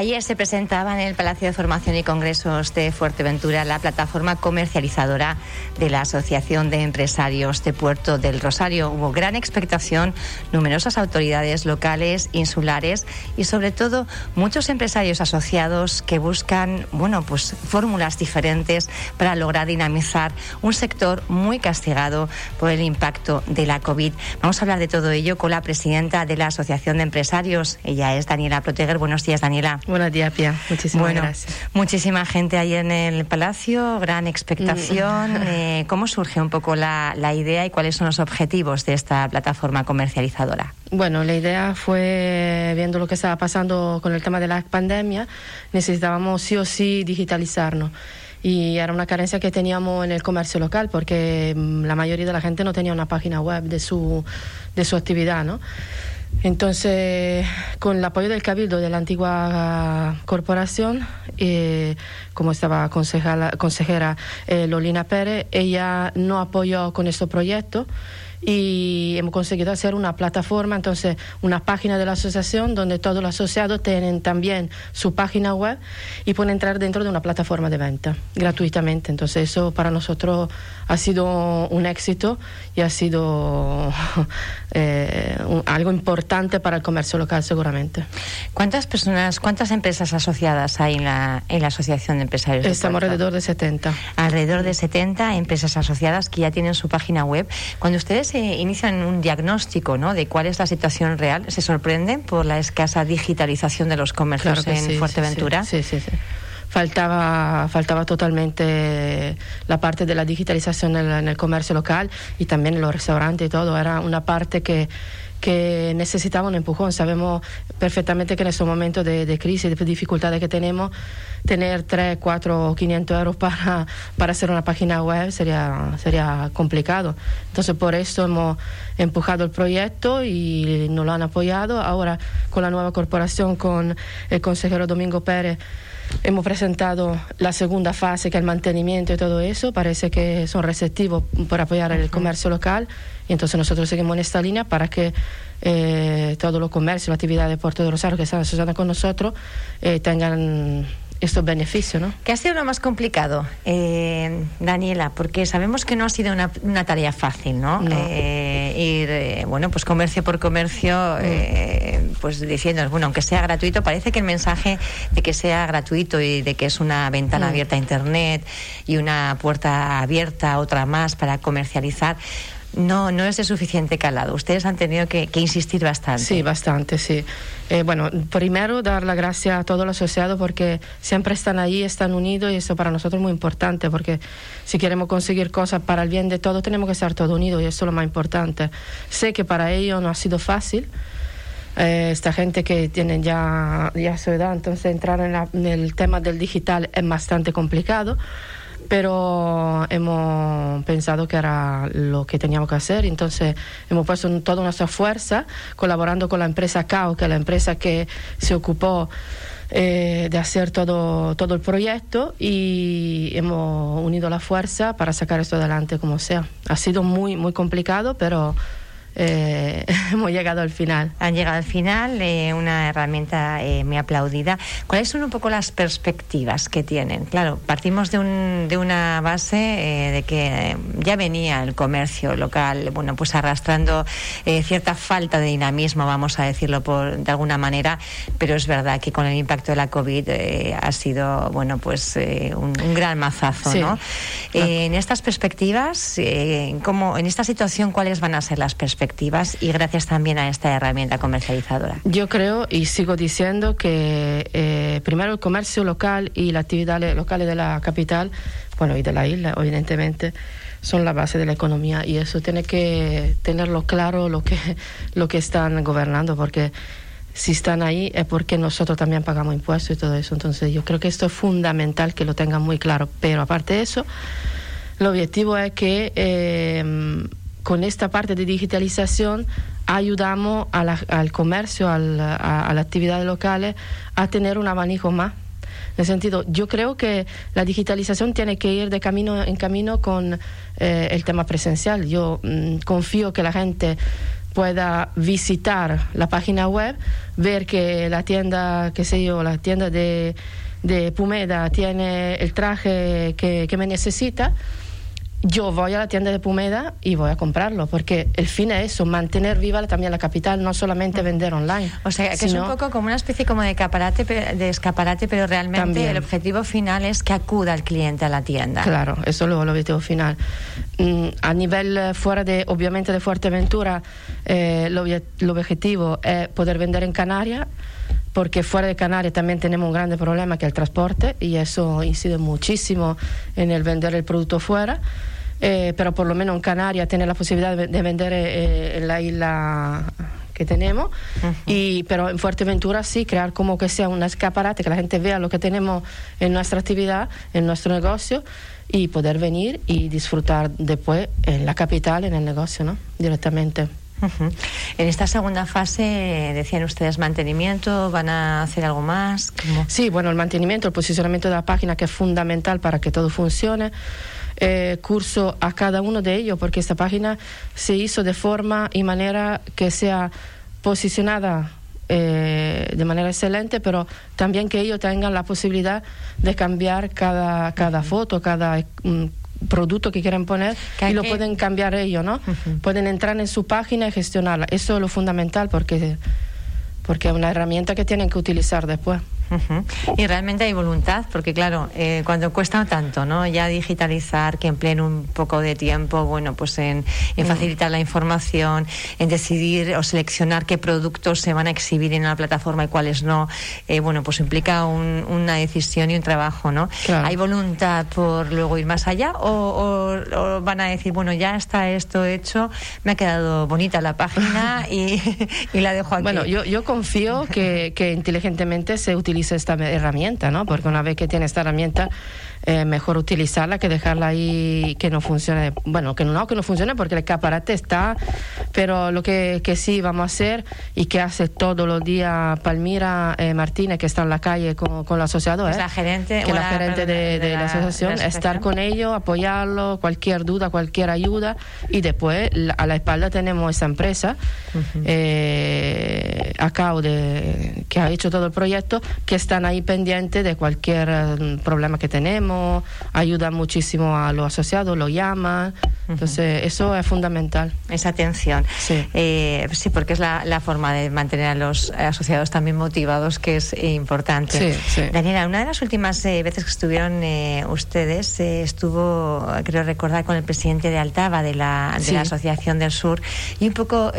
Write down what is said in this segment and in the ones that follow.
Ayer se presentaba en el Palacio de Formación y Congresos de Fuerteventura la plataforma comercializadora de la Asociación de Empresarios de Puerto del Rosario. Hubo gran expectación, numerosas autoridades locales, insulares y sobre todo muchos empresarios asociados que buscan, bueno, pues fórmulas diferentes para lograr dinamizar un sector muy castigado por el impacto de la COVID. Vamos a hablar de todo ello con la presidenta de la Asociación de Empresarios. Ella es Daniela Proteger. Buenos días, Daniela. Buenos días, Pia. Muchísimas bueno, gracias. Muchísima gente ahí en el Palacio, gran expectación. Mm. Eh, ¿Cómo surge un poco la, la idea y cuáles son los objetivos de esta plataforma comercializadora? Bueno, la idea fue, viendo lo que estaba pasando con el tema de la pandemia, necesitábamos sí o sí digitalizarnos. Y era una carencia que teníamos en el comercio local porque mm, la mayoría de la gente no tenía una página web de su, de su actividad, ¿no? Entonces, con el apoyo del Cabildo de la antigua corporación, eh, como estaba consejera, consejera eh, Lolina Pérez, ella no apoyó con este proyecto y hemos conseguido hacer una plataforma, entonces una página de la asociación donde todos los asociados tienen también su página web y pueden entrar dentro de una plataforma de venta gratuitamente. Entonces eso para nosotros ha sido un éxito y ha sido eh, un- algo importante para el comercio local seguramente. ¿Cuántas personas, cuántas empresas asociadas hay en la, en la Asociación de Empresarios? Estamos alrededor de 70. alrededor de 70 empresas asociadas que ya tienen su página web. Cuando ustedes eh, inician un diagnóstico ¿no? de cuál es la situación real, ¿se sorprenden por la escasa digitalización de los comercios Claro en sí, Fuerteventura? Sí, sí, sí. Faltaba, faltaba totalmente la parte de la digitalización en el, en el comercio local y también en los restaurantes y todo. Era una parte que, que necesitaba un empujón. Sabemos perfectamente que en estos momentos de, de crisis, de dificultades que tenemos, tener 3, 4 o 500 euros para, para hacer una página web sería, sería complicado. Entonces, por eso hemos empujado el proyecto y nos lo han apoyado. Ahora, con la nueva corporación, con el consejero Domingo Pérez, hemos presentado la segunda fase, que es el mantenimiento y todo eso. Parece que son receptivos por apoyar el comercio local. Y entonces nosotros seguimos en esta línea para que eh, todos los comercios, las actividades de Puerto de Rosario que están asociadas con nosotros eh, tengan estos beneficios, ¿no? ¿Qué ha sido lo más complicado, eh, Daniela? Porque sabemos que no ha sido una, una tarea fácil, ¿no? No. Eh, ir, eh, bueno, pues comercio por comercio, eh, pues diciendo, bueno, aunque sea gratuito, parece que el mensaje de que sea gratuito y de que es una ventana Mm. abierta a Internet y una puerta abierta, otra más para comercializar, no, no es de suficiente calado. Ustedes han tenido que, que insistir bastante. Sí, bastante, sí. Eh, bueno, primero dar las gracias a todos los asociados porque siempre están ahí, están unidos y eso para nosotros es muy importante porque si queremos conseguir cosas para el bien de todos tenemos que estar todos unidos y eso es lo más importante. Sé que para ellos no ha sido fácil. Eh, esta gente que tiene ya, ya su edad, entonces entrar en, la- en el tema del digital es bastante complicado pero hemos pensado que era lo que teníamos que hacer, entonces hemos puesto toda nuestra fuerza colaborando con la empresa CAO, que es la empresa que se ocupó eh, de hacer todo, todo el proyecto y hemos unido la fuerza para sacar esto adelante como sea. Ha sido muy, muy complicado, pero eh, hemos llegado al final. Han llegado al final, eh, una herramienta eh, muy aplaudida. ¿Cuáles son un poco las perspectivas que tienen? Claro, partimos de, un, de una base eh, de que ya venía el comercio local, bueno, pues arrastrando eh, cierta falta de dinamismo, vamos a decirlo por, de alguna manera, pero es verdad que con el impacto de la COVID eh, ha sido, bueno, pues eh, un, un gran mazazo, Sí. ¿no? Eh, en estas perspectivas, eh, ¿cómo- en esta situación, ¿cuáles van a ser las perspectivas? Y gracias también a esta herramienta comercializadora. Yo creo y sigo diciendo que eh, primero el comercio local y las actividades locales de la capital, bueno, y de la isla, evidentemente, son la base de la economía y eso tiene que tenerlo claro lo que, lo que están gobernando, porque si están ahí es porque nosotros también pagamos impuestos y todo eso. Entonces yo creo que esto es fundamental que lo tengan muy claro. Pero aparte de eso, el objetivo es que eh, con esta parte de digitalización ayudamos a la- al comercio, al- a, a las actividades locales a tener un abanico más. En el sentido, yo creo que la digitalización tiene que ir de camino en camino con eh, el tema presencial. Yo mm, confío que la gente pueda visitar la página web, ver que la tienda, qué sé yo, la tienda de, de Pumeda tiene el traje que, que me necesita yo voy a la tienda de Pumeda y voy a comprarlo, porque el fin es eso, mantener viva también la capital, no solamente vender online. O sea, que es un poco como una especie como de, escaparate, de escaparate, pero realmente el objetivo final es que acuda el cliente a la tienda. Claro, eso es el objetivo final. Mm, a nivel eh, fuera de, obviamente, de Fuerteventura, eh, el objetivo es poder vender en Canarias porque fuera de Canarias también tenemos un grande problema que es el transporte y eso incide muchísimo en el vender el producto fuera. Eh, pero por lo menos en Canarias tener la posibilidad de, vender eh, en la isla que tenemos. Y pero en Fuerteventura sí crear como que sea un escaparate que la gente vea lo que tenemos en nuestra actividad en nuestro negocio y poder venir y disfrutar después en la capital en el negocio no directamente en esta segunda fase, decían ustedes, mantenimiento, ¿van a hacer algo más? Sí, bueno, el mantenimiento, el posicionamiento de la página que es fundamental para que todo funcione. Eh, curso a cada uno de ellos, porque esta página se hizo de forma y manera que sea posicionada eh, de manera excelente, pero también que ellos tengan la posibilidad de cambiar cada, cada foto, cada mm, producto que quieren poner y lo pueden cambiar ellos, ¿no? Pueden entrar en su página y gestionarla. Eso es lo fundamental porque, porque es una herramienta que tienen que utilizar después. Y realmente hay voluntad, porque claro, eh, cuando cuesta tanto, ¿no? Ya digitalizar, que empleen un poco de tiempo, bueno, pues en, mm. facilitar la información, en decidir o seleccionar qué productos se van a exhibir en la plataforma y cuáles no, eh, bueno, pues implica una decisión y un trabajo, ¿no? ¿Hay voluntad por luego ir más allá o, van a decir, bueno, ya está esto hecho, me ha quedado bonita la página y, la dejo aquí? Bueno, yo, yo confío que, que inteligentemente se esta herramienta, ¿no? Porque una vez que tiene esta herramienta, eh, mejor utilizarla que dejarla ahí que no funcione. Bueno, que no, que no funcione porque el escaparate está, pero lo que, que sí vamos a hacer y que hace todos los días Palmira eh, Martínez, que está en la calle con, con ¿eh? la gerente, que la gerente de, la, asociación, estar con ellos, apoyarlo, cualquier duda, cualquier ayuda, y después a la espalda tenemos esa empresa, eh, de, que ha hecho todo el proyecto, que están ahí pendientes de cualquier mm, problema que tenemos ayuda muchísimo a los asociados, lo llaman. Entonces, eso es fundamental. Esa atención. Sí, eh, sí porque es la, forma de mantener a los asociados también motivados, que es importante. Daniela, una de las últimas eh, veces que estuvieron eh, ustedes estuvo, creo recordar, con el presidente de Altava, de la, de la Asociación del Sur, y un poco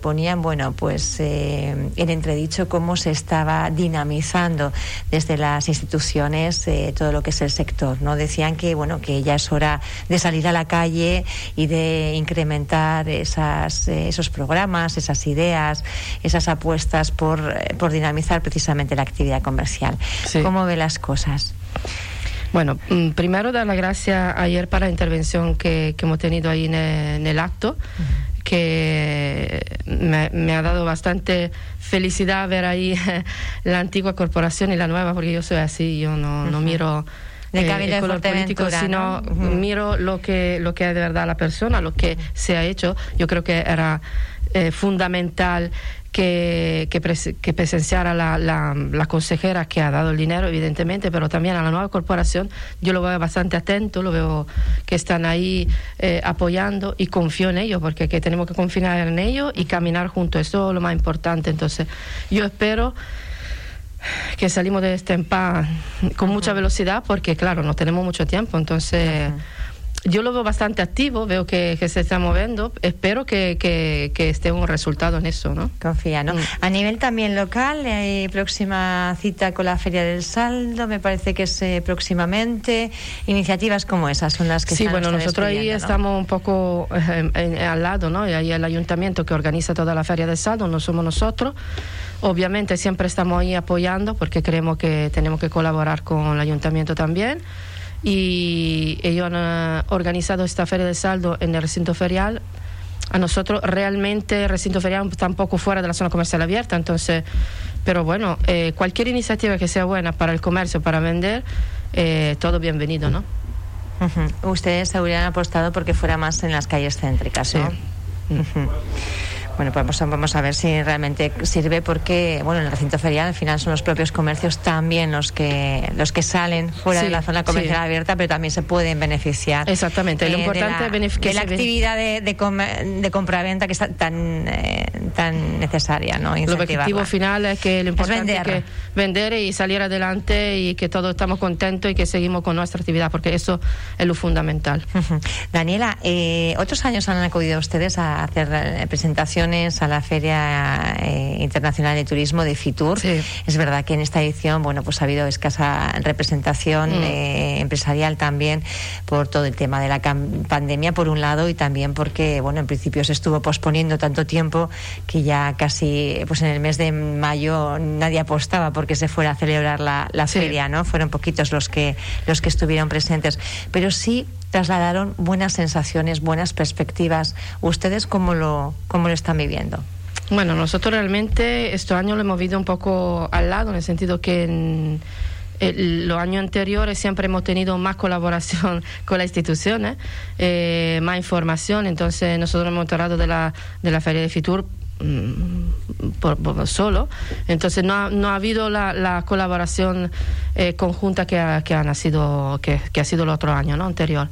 ponían, bueno, pues en entredicho cómo se estaba dinamizando desde las instituciones todo lo que es el sector, ¿no? Decían que, bueno, que ya es hora de salir a la calle y de incrementar esas, eh, esos programas, esas ideas, esas apuestas por, eh, por dinamizar precisamente la actividad comercial. ¿Cómo ve las cosas? Bueno, mm, primero dar las gracias ayer para la intervención que, hemos tenido ahí en el, acto, que me, ha dado bastante felicidad ver ahí la antigua corporación y la nueva, porque yo soy así, yo no, no miro de eh, el color político, sino miro lo que, lo que es de verdad la persona, lo que se ha hecho. Yo creo que era eh, fundamental que, que, presenciara la, la, consejera que ha dado el dinero, evidentemente, pero también a la nueva corporación. Yo lo veo bastante atento, lo veo que están ahí eh, apoyando y confío en ellos, porque que tenemos que confiar en ellos y caminar juntos. Eso es lo más importante. Entonces, yo espero que salimos de este empa con mucha velocidad porque, claro, no tenemos mucho tiempo. Entonces, yo lo veo bastante activo, veo que, se está moviendo. Espero que, que, esté un resultado en eso, ¿no? Confía, ¿no? Mm. A nivel también local, hay próxima cita con la Feria del Saldo, me parece que es eh, próximamente. Iniciativas como esas son las que Sí, bueno, nosotros ahí estamos un poco eh, al lado, ¿no? Y ahí el ayuntamiento que organiza toda la Feria del Saldo, no somos nosotros. Obviamente siempre estamos ahí apoyando porque creemos que tenemos que colaborar con el ayuntamiento también. Y ellos han eh, organizado esta feria de saldo en el recinto ferial. A nosotros realmente el recinto ferial está un poco fuera de la zona comercial abierta, entonces, pero bueno, eh, cualquier iniciativa que sea buena para el comercio, para vender, eh, todo bienvenido, ¿no? Ustedes habrían apostado porque fuera más en las calles céntricas, ¿no? Sí. Bueno, pues vamos a ver si realmente sirve porque, bueno, en el recinto ferial al final son los propios comercios también los que los que salen fuera de la zona comercial abierta, pero también se pueden beneficiar. Exactamente. Lo importante es que la actividad de, de, de compra-venta que está tan eh, tan necesaria, ¿no? El objetivo final es que lo importante es, que vender y salir adelante y que todos estamos contentos y que seguimos con nuestra actividad, porque eso es lo fundamental. Daniela, eh, otros años han acudido ustedes a hacer eh, presentaciones a la Feria eh, Internacional de Turismo de Fitur. Es verdad que en esta edición, bueno, pues ha habido escasa representación mm. empresarial también por todo el tema de la pandemia, por un lado, y también porque, bueno, en principio se estuvo posponiendo tanto tiempo que ya casi, pues en el mes de mayo nadie apostaba porque se fuera a celebrar la, feria, ¿no? Fueron poquitos los que, los que estuvieron presentes. Pero sí trasladaron buenas sensaciones, buenas perspectivas. ¿Ustedes cómo lo, cómo lo están viviendo? Bueno, nosotros realmente este año lo hemos visto un poco al lado, en el sentido que en los años anteriores siempre hemos tenido más colaboración con las instituciones, eh, más información, entonces nosotros hemos tratado de la, de la Feria de Fitur mm, por, solo. Entonces no ha, no ha habido la, colaboración eh, conjunta que ha, que, ha sido, que, ha sido el otro año ¿no? anterior.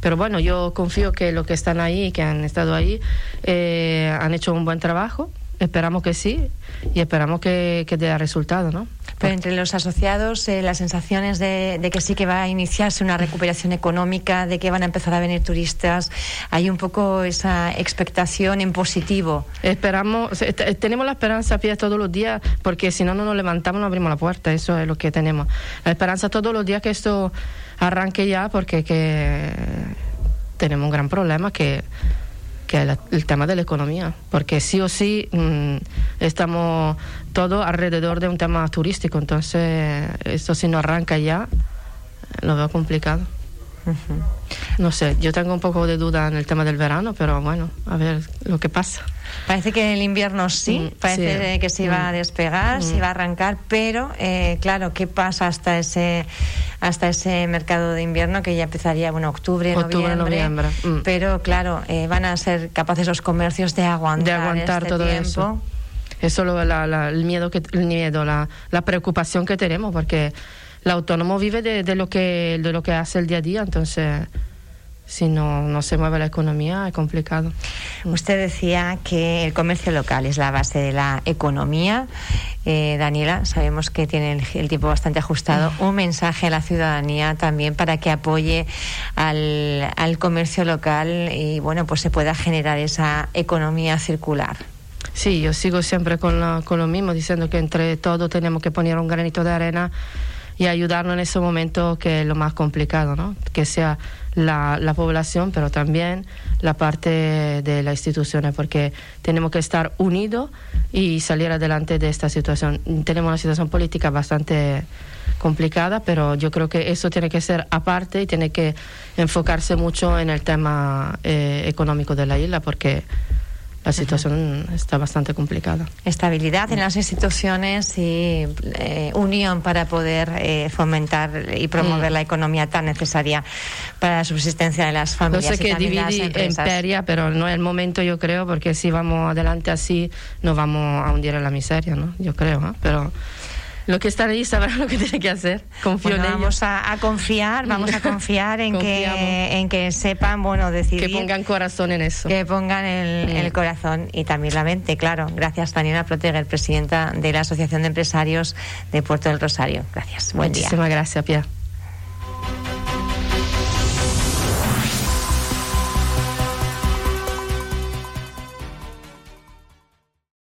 Pero bueno, yo confío que los que están ahí, que han estado ahí, eh, han hecho un buen trabajo. Esperamos que sí y esperamos que, que dé resultado, ¿no? Pero entre los asociados, eh, las sensaciones de, que sí que va a iniciarse una recuperación económica, de que van a empezar a venir turistas, hay un poco esa expectación en positivo. Esperamos, tenemos la esperanza pie todos los días, porque si no, no nos levantamos, no abrimos la puerta, eso es lo que tenemos. La esperanza todos los días que esto arranque ya, porque que tenemos un gran problema que que es el tema de la economía, porque sí o sí mm, estamos todo alrededor de un tema turístico, entonces esto si no arranca ya, lo veo complicado. No sé, yo tengo un poco de duda en el tema del verano, pero bueno, a ver lo que pasa. Parece que el invierno sí, mm, parece que se iba a mm. despegar, se iba a arrancar, pero eh, claro, ¿qué pasa hasta ese hasta ese mercado de invierno que ya empezaría, bueno, octubre, octubre noviembre? Mm. Pero claro, eh, van a ser capaces los comercios de aguantar, de aguantar este todo tiempo. eso. Es el miedo, que, el miedo la, la preocupación que tenemos, porque el autónomo vive de, de, lo que, de lo que hace el día a día, entonces si no, no se mueve la economía es complicado. Usted decía que el comercio local es la base de la economía. Eh, Daniela, sabemos que tiene el, tiempo bastante ajustado. Un mensaje a la ciudadanía también para que apoye al, al comercio local y bueno, pues se pueda generar esa economía circular. Sí, yo sigo siempre con, con lo mismo, diciendo que entre todos tenemos que poner un granito de arena y ayudarnos en ese momento que es lo más complicado, ¿no? Que sea la, la población, pero también la parte de las instituciones, porque tenemos que estar unidos y salir adelante de esta situación. Tenemos una situación política bastante complicada, pero yo creo que eso tiene que ser aparte y tiene que enfocarse mucho en el tema eh, económico de la isla, porque la situación está bastante complicada. Estabilidad en las instituciones y eh, unión para poder eh, fomentar y promover mm. la economía tan necesaria para la subsistencia de las familias. No sé que divide imperia, pero no es el momento, yo creo, porque si vamos adelante así, nos vamos a hundir en la miseria, ¿no? Yo creo, ¿no? Pero lo que están ahí sabrán lo que tienen que hacer. Confío en vamos a, confiar, vamos a confiar en que en que sepan, bueno, decidir. Que pongan corazón en eso. Que pongan el, el corazón y también la mente, claro. Gracias, Daniela Proteger, presidenta de la Asociación de Empresarios de Puerto del Rosario. Gracias. Buen día. Muchísimas gracias, Pia.